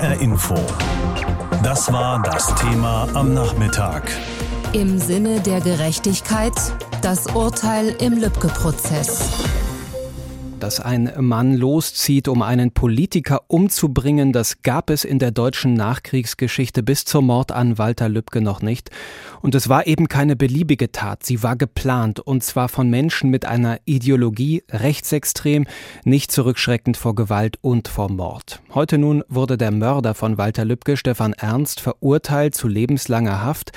HR Info. Das war das Thema am Nachmittag. Im Sinne der Gerechtigkeit das Urteil im Lübcke-Prozess dass ein Mann loszieht, um einen Politiker umzubringen, das gab es in der deutschen Nachkriegsgeschichte bis zum Mord an Walter Lübcke noch nicht. Und es war eben keine beliebige Tat, sie war geplant, und zwar von Menschen mit einer Ideologie rechtsextrem, nicht zurückschreckend vor Gewalt und vor Mord. Heute nun wurde der Mörder von Walter Lübcke, Stefan Ernst, verurteilt zu lebenslanger Haft.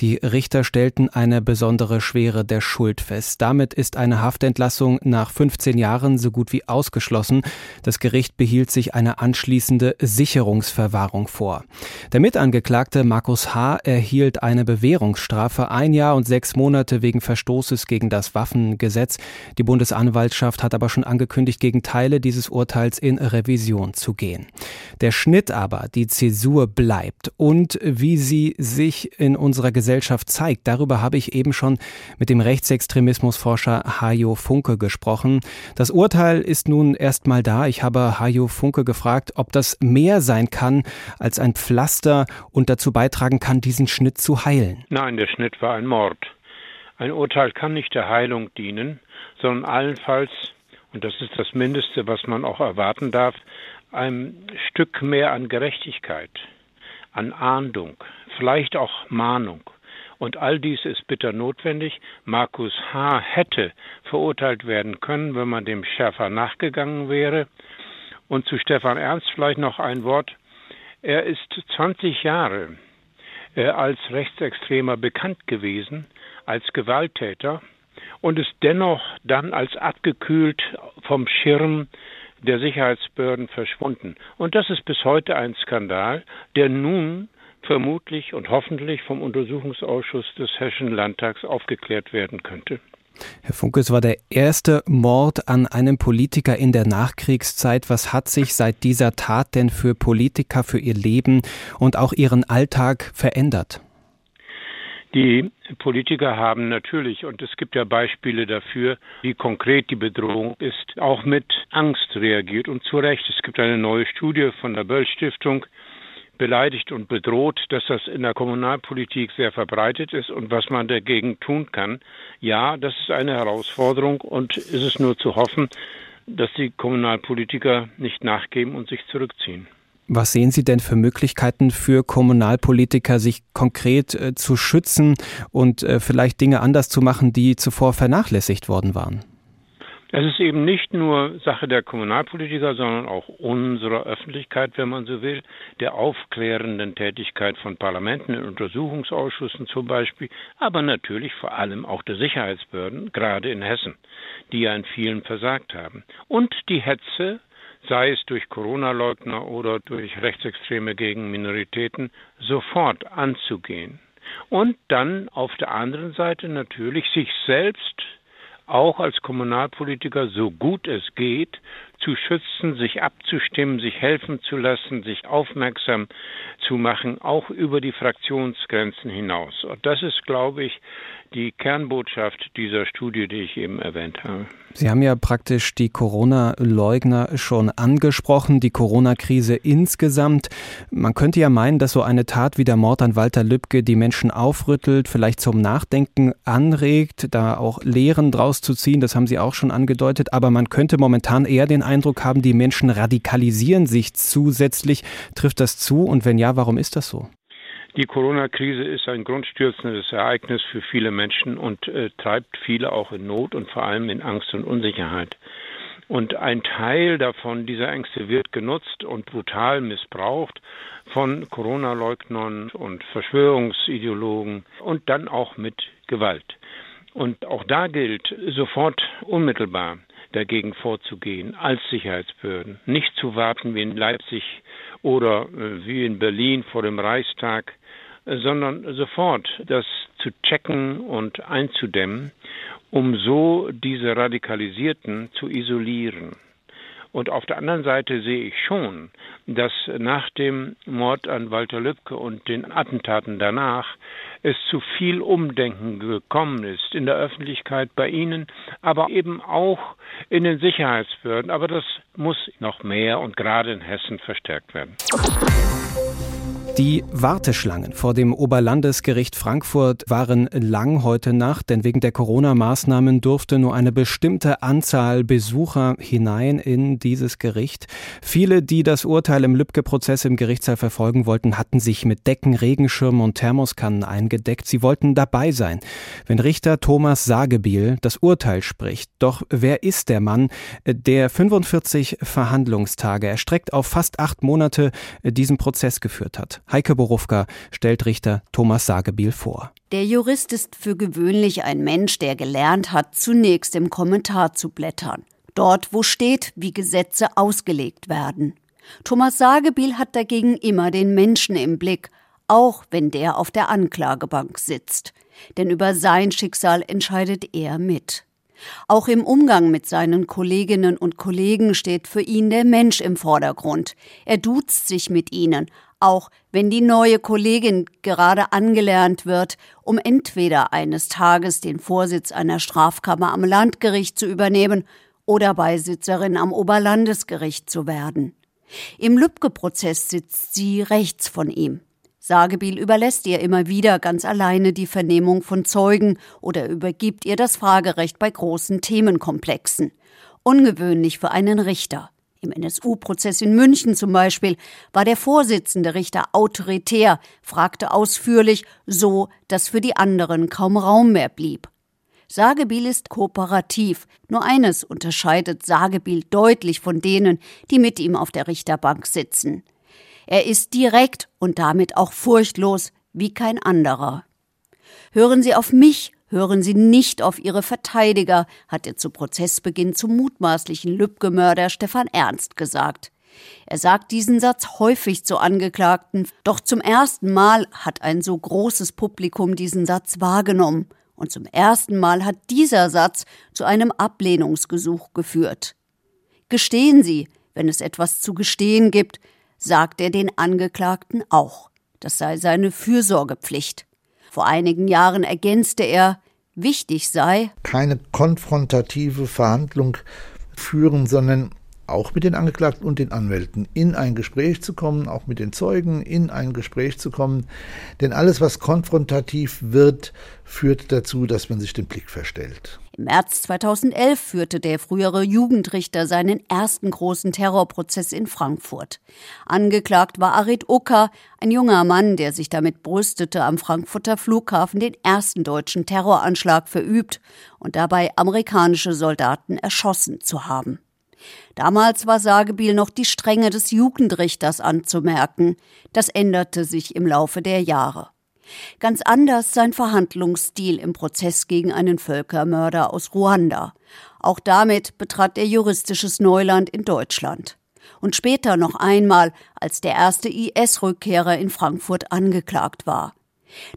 Die Richter stellten eine besondere Schwere der Schuld fest. Damit ist eine Haftentlassung nach 15 Jahren so gut wie ausgeschlossen. Das Gericht behielt sich eine anschließende Sicherungsverwahrung vor. Der Mitangeklagte Markus H. erhielt eine Bewährungsstrafe ein Jahr und sechs Monate wegen Verstoßes gegen das Waffengesetz. Die Bundesanwaltschaft hat aber schon angekündigt, gegen Teile dieses Urteils in Revision zu gehen. Der Schnitt aber, die Zäsur bleibt und wie sie sich in unserer Gesellschaft zeigt, darüber habe ich eben schon mit dem Rechtsextremismusforscher Hajo Funke gesprochen. Das Urteil ist nun erstmal da. Ich habe Hajo Funke gefragt, ob das mehr sein kann als ein Pflaster und dazu beitragen kann, diesen Schnitt zu heilen. Nein, der Schnitt war ein Mord. Ein Urteil kann nicht der Heilung dienen, sondern allenfalls, und das ist das Mindeste, was man auch erwarten darf, ein Stück mehr an Gerechtigkeit, an Ahndung, vielleicht auch Mahnung. Und all dies ist bitter notwendig. Markus H. hätte verurteilt werden können, wenn man dem schärfer nachgegangen wäre. Und zu Stefan Ernst vielleicht noch ein Wort. Er ist 20 Jahre äh, als Rechtsextremer bekannt gewesen, als Gewalttäter und ist dennoch dann als abgekühlt vom Schirm der Sicherheitsbehörden verschwunden. Und das ist bis heute ein Skandal, der nun vermutlich und hoffentlich vom Untersuchungsausschuss des Hessischen Landtags aufgeklärt werden könnte. Herr Funke, es war der erste Mord an einem Politiker in der Nachkriegszeit. Was hat sich seit dieser Tat denn für Politiker, für ihr Leben und auch ihren Alltag verändert? Die Politiker haben natürlich, und es gibt ja Beispiele dafür, wie konkret die Bedrohung ist, auch mit Angst reagiert und zu Recht. Es gibt eine neue Studie von der Böll Stiftung, beleidigt und bedroht, dass das in der Kommunalpolitik sehr verbreitet ist und was man dagegen tun kann. Ja, das ist eine Herausforderung und ist es nur zu hoffen, dass die Kommunalpolitiker nicht nachgeben und sich zurückziehen. Was sehen Sie denn für Möglichkeiten für Kommunalpolitiker, sich konkret äh, zu schützen und äh, vielleicht Dinge anders zu machen, die zuvor vernachlässigt worden waren? Es ist eben nicht nur Sache der Kommunalpolitiker, sondern auch unserer Öffentlichkeit, wenn man so will, der aufklärenden Tätigkeit von Parlamenten in Untersuchungsausschüssen zum Beispiel, aber natürlich vor allem auch der Sicherheitsbehörden, gerade in Hessen, die ja in vielen versagt haben. Und die Hetze, sei es durch Corona-Leugner oder durch Rechtsextreme gegen Minoritäten, sofort anzugehen. Und dann auf der anderen Seite natürlich sich selbst auch als Kommunalpolitiker so gut es geht zu schützen, sich abzustimmen, sich helfen zu lassen, sich aufmerksam zu machen, auch über die Fraktionsgrenzen hinaus. Und das ist, glaube ich, die Kernbotschaft dieser Studie, die ich eben erwähnt habe. Sie haben ja praktisch die Corona-Leugner schon angesprochen, die Corona-Krise insgesamt. Man könnte ja meinen, dass so eine Tat wie der Mord an Walter Lübcke die Menschen aufrüttelt, vielleicht zum Nachdenken anregt, da auch Lehren draus zu ziehen, das haben Sie auch schon angedeutet. Aber man könnte momentan eher den Eindruck haben, die Menschen radikalisieren sich zusätzlich. Trifft das zu? Und wenn ja, warum ist das so? Die Corona-Krise ist ein grundstürzendes Ereignis für viele Menschen und äh, treibt viele auch in Not und vor allem in Angst und Unsicherheit. Und ein Teil davon, dieser Ängste, wird genutzt und brutal missbraucht von Corona-Leugnern und Verschwörungsideologen und dann auch mit Gewalt. Und auch da gilt sofort unmittelbar dagegen vorzugehen als Sicherheitsbehörden. Nicht zu warten wie in Leipzig oder äh, wie in Berlin vor dem Reichstag, sondern sofort das zu checken und einzudämmen, um so diese Radikalisierten zu isolieren. Und auf der anderen Seite sehe ich schon, dass nach dem Mord an Walter Lübcke und den Attentaten danach es zu viel Umdenken gekommen ist in der Öffentlichkeit bei Ihnen, aber eben auch in den Sicherheitsbehörden. Aber das muss noch mehr und gerade in Hessen verstärkt werden. Die Warteschlangen vor dem Oberlandesgericht Frankfurt waren lang heute Nacht, denn wegen der Corona-Maßnahmen durfte nur eine bestimmte Anzahl Besucher hinein in dieses Gericht. Viele, die das Urteil im Lübcke-Prozess im Gerichtssaal verfolgen wollten, hatten sich mit Decken, Regenschirmen und Thermoskannen eingedeckt. Sie wollten dabei sein, wenn Richter Thomas Sagebiel das Urteil spricht. Doch wer ist der Mann, der 45 Verhandlungstage erstreckt auf fast acht Monate diesen Prozess geführt hat? Heike Borufka stellt Richter Thomas Sagebiel vor. Der Jurist ist für gewöhnlich ein Mensch, der gelernt hat, zunächst im Kommentar zu blättern. Dort, wo steht, wie Gesetze ausgelegt werden. Thomas Sagebiel hat dagegen immer den Menschen im Blick, auch wenn der auf der Anklagebank sitzt. Denn über sein Schicksal entscheidet er mit. Auch im Umgang mit seinen Kolleginnen und Kollegen steht für ihn der Mensch im Vordergrund. Er duzt sich mit ihnen, auch wenn die neue Kollegin gerade angelernt wird, um entweder eines Tages den Vorsitz einer Strafkammer am Landgericht zu übernehmen oder Beisitzerin am Oberlandesgericht zu werden. Im Lübcke-Prozess sitzt sie rechts von ihm. Sagebiel überlässt ihr immer wieder ganz alleine die Vernehmung von Zeugen oder übergibt ihr das Fragerecht bei großen Themenkomplexen. Ungewöhnlich für einen Richter. Im NSU-Prozess in München zum Beispiel war der Vorsitzende Richter autoritär, fragte ausführlich, so dass für die anderen kaum Raum mehr blieb. Sagebiel ist kooperativ. Nur eines unterscheidet Sagebiel deutlich von denen, die mit ihm auf der Richterbank sitzen. Er ist direkt und damit auch furchtlos wie kein anderer. Hören Sie auf mich, Hören Sie nicht auf Ihre Verteidiger, hat er zu Prozessbeginn zum mutmaßlichen Lübcke-Mörder Stefan Ernst gesagt. Er sagt diesen Satz häufig zu Angeklagten, doch zum ersten Mal hat ein so großes Publikum diesen Satz wahrgenommen. Und zum ersten Mal hat dieser Satz zu einem Ablehnungsgesuch geführt. Gestehen Sie, wenn es etwas zu gestehen gibt, sagt er den Angeklagten auch. Das sei seine Fürsorgepflicht. Vor einigen Jahren ergänzte er, wichtig sei, keine konfrontative Verhandlung führen, sondern auch mit den Angeklagten und den Anwälten in ein Gespräch zu kommen, auch mit den Zeugen in ein Gespräch zu kommen. Denn alles, was konfrontativ wird, führt dazu, dass man sich den Blick verstellt. Im März 2011 führte der frühere Jugendrichter seinen ersten großen Terrorprozess in Frankfurt. Angeklagt war Arid Ucker, ein junger Mann, der sich damit brüstete, am Frankfurter Flughafen den ersten deutschen Terroranschlag verübt und dabei amerikanische Soldaten erschossen zu haben. Damals war Sagebiel noch die Strenge des Jugendrichters anzumerken. Das änderte sich im Laufe der Jahre. Ganz anders sein Verhandlungsstil im Prozess gegen einen Völkermörder aus Ruanda. Auch damit betrat er juristisches Neuland in Deutschland. Und später noch einmal, als der erste IS-Rückkehrer in Frankfurt angeklagt war.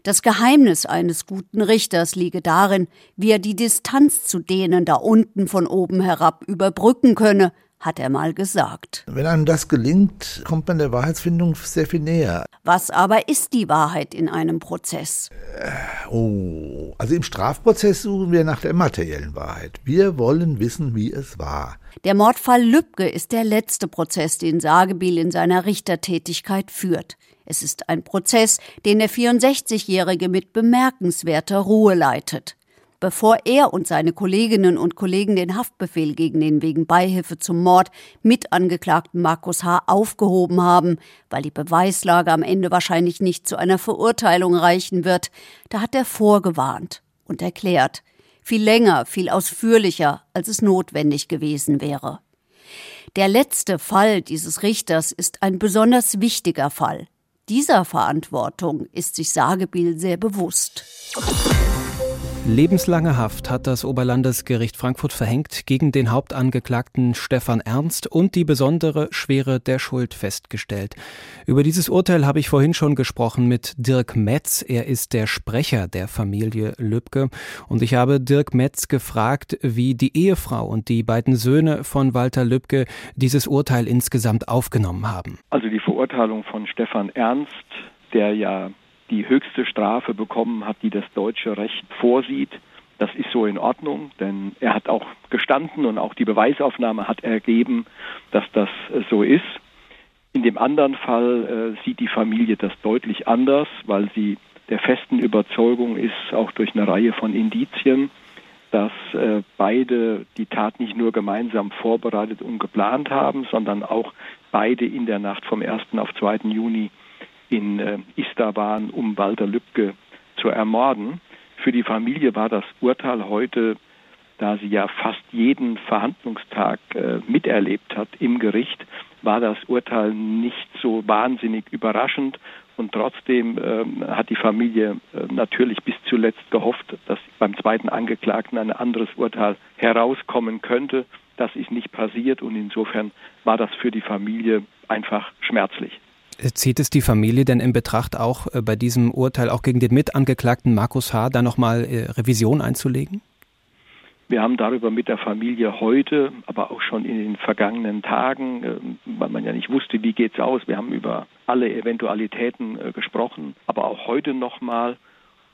Das Geheimnis eines guten Richters liege darin, wie er die Distanz zu denen da unten von oben herab überbrücken könne, hat er mal gesagt. Wenn einem das gelingt, kommt man der Wahrheitsfindung sehr viel näher. Was aber ist die Wahrheit in einem Prozess? Äh, oh, also im Strafprozess suchen wir nach der materiellen Wahrheit. Wir wollen wissen, wie es war. Der Mordfall Lübcke ist der letzte Prozess, den Sagebiel in seiner Richtertätigkeit führt. Es ist ein Prozess, den der 64-Jährige mit bemerkenswerter Ruhe leitet. Bevor er und seine Kolleginnen und Kollegen den Haftbefehl gegen den wegen Beihilfe zum Mord mitangeklagten Markus H. aufgehoben haben, weil die Beweislage am Ende wahrscheinlich nicht zu einer Verurteilung reichen wird, da hat er vorgewarnt und erklärt, viel länger, viel ausführlicher, als es notwendig gewesen wäre. Der letzte Fall dieses Richters ist ein besonders wichtiger Fall, dieser Verantwortung ist sich Sagebiel sehr bewusst. Lebenslange Haft hat das Oberlandesgericht Frankfurt verhängt gegen den Hauptangeklagten Stefan Ernst und die besondere Schwere der Schuld festgestellt. Über dieses Urteil habe ich vorhin schon gesprochen mit Dirk Metz. Er ist der Sprecher der Familie Lübcke. Und ich habe Dirk Metz gefragt, wie die Ehefrau und die beiden Söhne von Walter Lübcke dieses Urteil insgesamt aufgenommen haben. Also die Verurteilung von Stefan Ernst, der ja die höchste Strafe bekommen hat, die das deutsche Recht vorsieht. Das ist so in Ordnung, denn er hat auch gestanden und auch die Beweisaufnahme hat ergeben, dass das so ist. In dem anderen Fall äh, sieht die Familie das deutlich anders, weil sie der festen Überzeugung ist, auch durch eine Reihe von Indizien, dass äh, beide die Tat nicht nur gemeinsam vorbereitet und geplant haben, sondern auch beide in der Nacht vom 1. auf 2. Juni in äh, Istar waren, um Walter Lübcke zu ermorden. Für die Familie war das Urteil heute, da sie ja fast jeden Verhandlungstag äh, miterlebt hat im Gericht, war das Urteil nicht so wahnsinnig überraschend und trotzdem ähm, hat die Familie äh, natürlich bis zuletzt gehofft, dass beim zweiten Angeklagten ein anderes Urteil herauskommen könnte. Das ist nicht passiert und insofern war das für die Familie einfach schmerzlich. Zieht es die Familie denn in Betracht, auch äh, bei diesem Urteil, auch gegen den Mitangeklagten Markus H., da nochmal äh, Revision einzulegen? Wir haben darüber mit der Familie heute, aber auch schon in den vergangenen Tagen, äh, weil man ja nicht wusste, wie geht's aus. Wir haben über alle Eventualitäten gesprochen, aber auch heute nochmal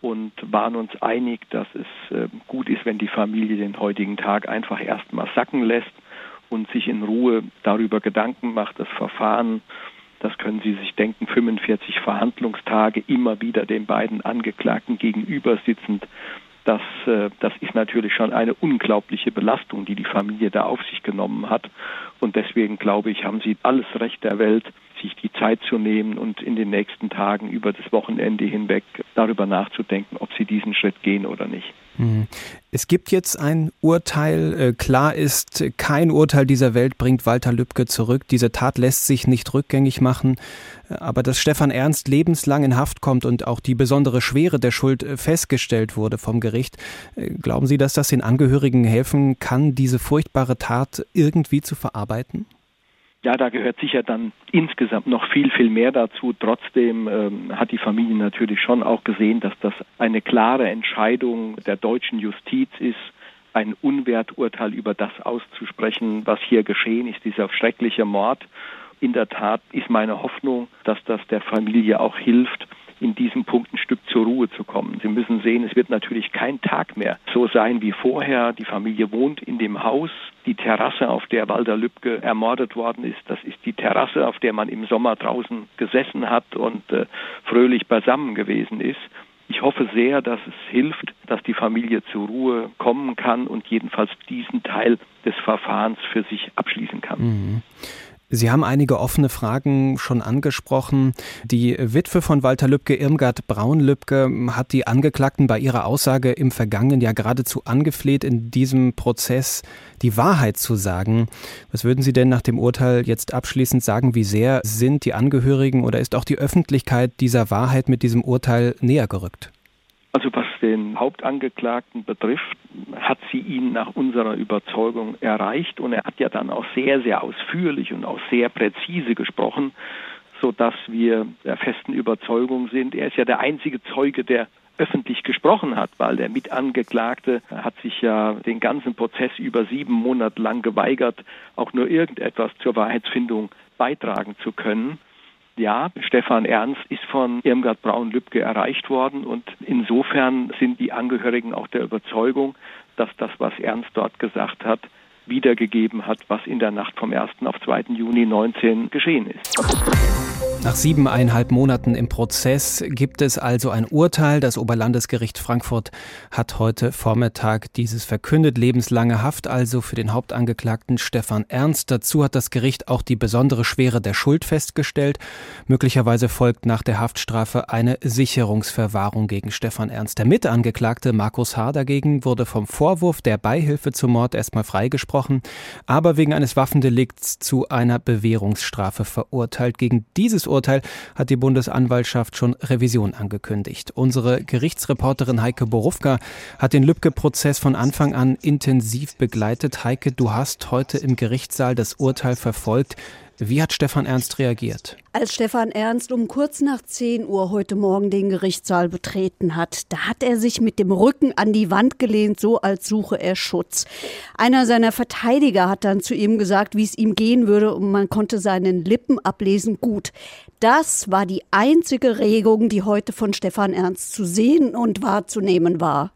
und waren uns einig, dass es gut ist, wenn die Familie den heutigen Tag einfach erstmal sacken lässt und sich in Ruhe darüber Gedanken macht, das Verfahren das können Sie sich denken, 45 Verhandlungstage immer wieder den beiden Angeklagten gegenüber sitzend das, äh, das ist natürlich schon eine unglaubliche Belastung, die die Familie da auf sich genommen hat. Und deswegen glaube ich, haben sie alles Recht der Welt, sich die Zeit zu nehmen und in den nächsten Tagen über das Wochenende hinweg darüber nachzudenken, ob sie diesen Schritt gehen oder nicht. Mhm. Es gibt jetzt ein Urteil. Äh, klar ist, kein Urteil dieser Welt bringt Walter Lübcke zurück. Diese Tat lässt sich nicht rückgängig machen. Äh, aber dass Stefan Ernst lebenslang in Haft kommt und auch die besondere Schwere der Schuld äh, festgestellt wurde vom Gericht, glauben Sie, dass das den Angehörigen helfen kann, diese furchtbare Tat irgendwie zu verarbeiten? Ja, da gehört sicher dann insgesamt noch viel, viel mehr dazu. Trotzdem ähm, hat die Familie natürlich schon auch gesehen, dass das eine klare Entscheidung der deutschen Justiz ist, ein Unwerturteil über das auszusprechen, was hier geschehen ist, dieser schreckliche Mord. In der Tat ist meine Hoffnung, dass das der Familie auch hilft, in diesem Punkt ein Stück zur Ruhe zu kommen. Sie müssen sehen, es wird natürlich kein Tag mehr so sein wie vorher. Die Familie wohnt in dem Haus. Die Terrasse, auf der Walter Lübcke ermordet worden ist, das ist die Terrasse, auf der man im Sommer draußen gesessen hat und äh, fröhlich beisammen gewesen ist. Ich hoffe sehr, dass es hilft, dass die Familie zur Ruhe kommen kann und jedenfalls diesen Teil des Verfahrens für sich abschließen kann. Mhm. Sie haben einige offene Fragen schon angesprochen. Die Witwe von Walter Lübcke, Irmgard Braun-Lübcke, hat die Angeklagten bei ihrer Aussage im vergangenen Jahr geradezu angefleht, in diesem Prozess die Wahrheit zu sagen. Was würden Sie denn nach dem Urteil jetzt abschließend sagen? Wie sehr sind die Angehörigen oder ist auch die Öffentlichkeit dieser Wahrheit mit diesem Urteil näher gerückt? Also was den Hauptangeklagten betrifft, hat sie ihn nach unserer Überzeugung erreicht und er hat ja dann auch sehr, sehr ausführlich und auch sehr präzise gesprochen, sodass wir der festen Überzeugung sind, er ist ja der einzige Zeuge, der öffentlich gesprochen hat, weil der Mitangeklagte hat sich ja den ganzen Prozess über sieben Monate lang geweigert, auch nur irgendetwas zur Wahrheitsfindung beitragen zu können. Ja, Stefan Ernst ist von Irmgard Braun-Lübcke erreicht worden und insofern sind die Angehörigen auch der Überzeugung, dass das, was Ernst dort gesagt hat, wiedergegeben hat, was in der Nacht vom 1. auf 2. Juni 19 geschehen ist. Nach siebeneinhalb Monaten im Prozess gibt es also ein Urteil. Das Oberlandesgericht Frankfurt hat heute Vormittag dieses verkündet. Lebenslange Haft also für den Hauptangeklagten Stefan Ernst. Dazu hat das Gericht auch die besondere Schwere der Schuld festgestellt. Möglicherweise folgt nach der Haftstrafe eine Sicherungsverwahrung gegen Stefan Ernst. Der Mitangeklagte Markus H. dagegen wurde vom Vorwurf der Beihilfe zum Mord erstmal freigesprochen, aber wegen eines Waffendelikts zu einer Bewährungsstrafe verurteilt. Gegen dieses Urteil hat die Bundesanwaltschaft schon Revision angekündigt. Unsere Gerichtsreporterin Heike Borufka hat den Lübcke-Prozess von Anfang an intensiv begleitet. Heike, du hast heute im Gerichtssaal das Urteil verfolgt. Wie hat Stefan Ernst reagiert? Als Stefan Ernst um kurz nach 10 Uhr heute Morgen den Gerichtssaal betreten hat, da hat er sich mit dem Rücken an die Wand gelehnt, so als suche er Schutz. Einer seiner Verteidiger hat dann zu ihm gesagt, wie es ihm gehen würde und man konnte seinen Lippen ablesen, gut. Das war die einzige Regung, die heute von Stefan Ernst zu sehen und wahrzunehmen war.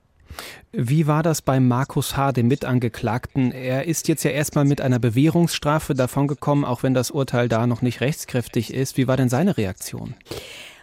Wie war das bei Markus H., dem Mitangeklagten? Er ist jetzt ja erstmal mit einer Bewährungsstrafe davongekommen, auch wenn das Urteil da noch nicht rechtskräftig ist. Wie war denn seine Reaktion?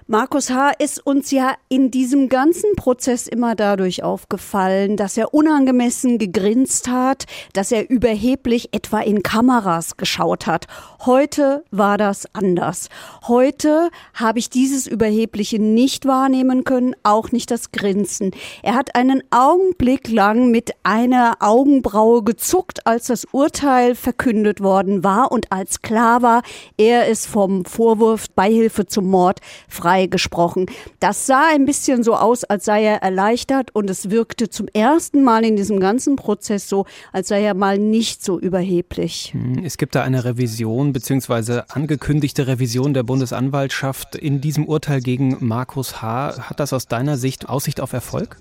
Markus H. ist uns ja in diesem ganzen Prozess immer dadurch aufgefallen, dass er unangemessen gegrinst hat, dass er überheblich etwa in Kameras geschaut hat. Heute war das anders. Heute habe ich dieses Überhebliche nicht wahrnehmen können, auch nicht das Grinsen. Er hat einen Augenblick lang mit einer Augenbraue gezuckt, als das Urteil verkündet worden war und als klar war, er ist vom Vorwurf Beihilfe zum Mord frei freigesprochen. Das sah ein bisschen so aus, als sei er erleichtert und es wirkte zum ersten Mal in diesem ganzen Prozess so, als sei er mal nicht so überheblich. Hm, es gibt da eine Revision bzw. angekündigte Revision der Bundesanwaltschaft in diesem Urteil gegen Markus H. Hat das aus deiner Sicht Aussicht auf Erfolg?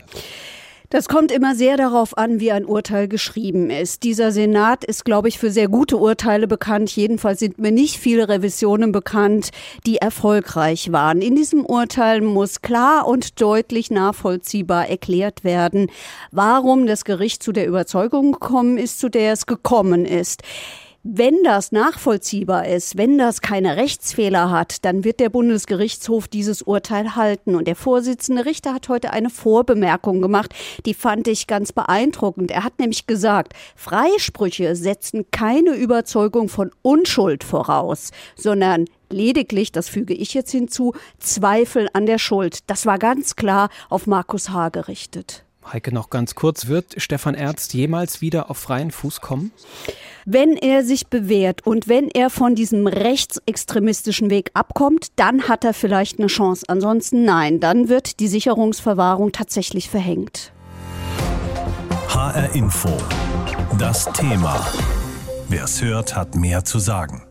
Das kommt immer sehr darauf an, wie ein Urteil geschrieben ist. Dieser Senat ist, glaube ich, für sehr gute Urteile bekannt. Jedenfalls sind mir nicht viele Revisionen bekannt, die erfolgreich waren. In diesem Urteil muss klar und deutlich nachvollziehbar erklärt werden, warum das Gericht zu der Überzeugung gekommen ist, zu der es gekommen ist. Wenn das nachvollziehbar ist, wenn das keine Rechtsfehler hat, dann wird der Bundesgerichtshof dieses Urteil halten. Und der Vorsitzende Richter hat heute eine Vorbemerkung gemacht, die fand ich ganz beeindruckend. Er hat nämlich gesagt, Freisprüche setzen keine Überzeugung von Unschuld voraus, sondern lediglich, das füge ich jetzt hinzu, Zweifel an der Schuld. Das war ganz klar auf Markus H. gerichtet. Heike, noch ganz kurz, wird Stefan Ernst jemals wieder auf freien Fuß kommen? Wenn er sich bewährt und wenn er von diesem rechtsextremistischen Weg abkommt, dann hat er vielleicht eine Chance. Ansonsten nein, dann wird die Sicherungsverwahrung tatsächlich verhängt. HR Info. Das Thema. Wer es hört, hat mehr zu sagen.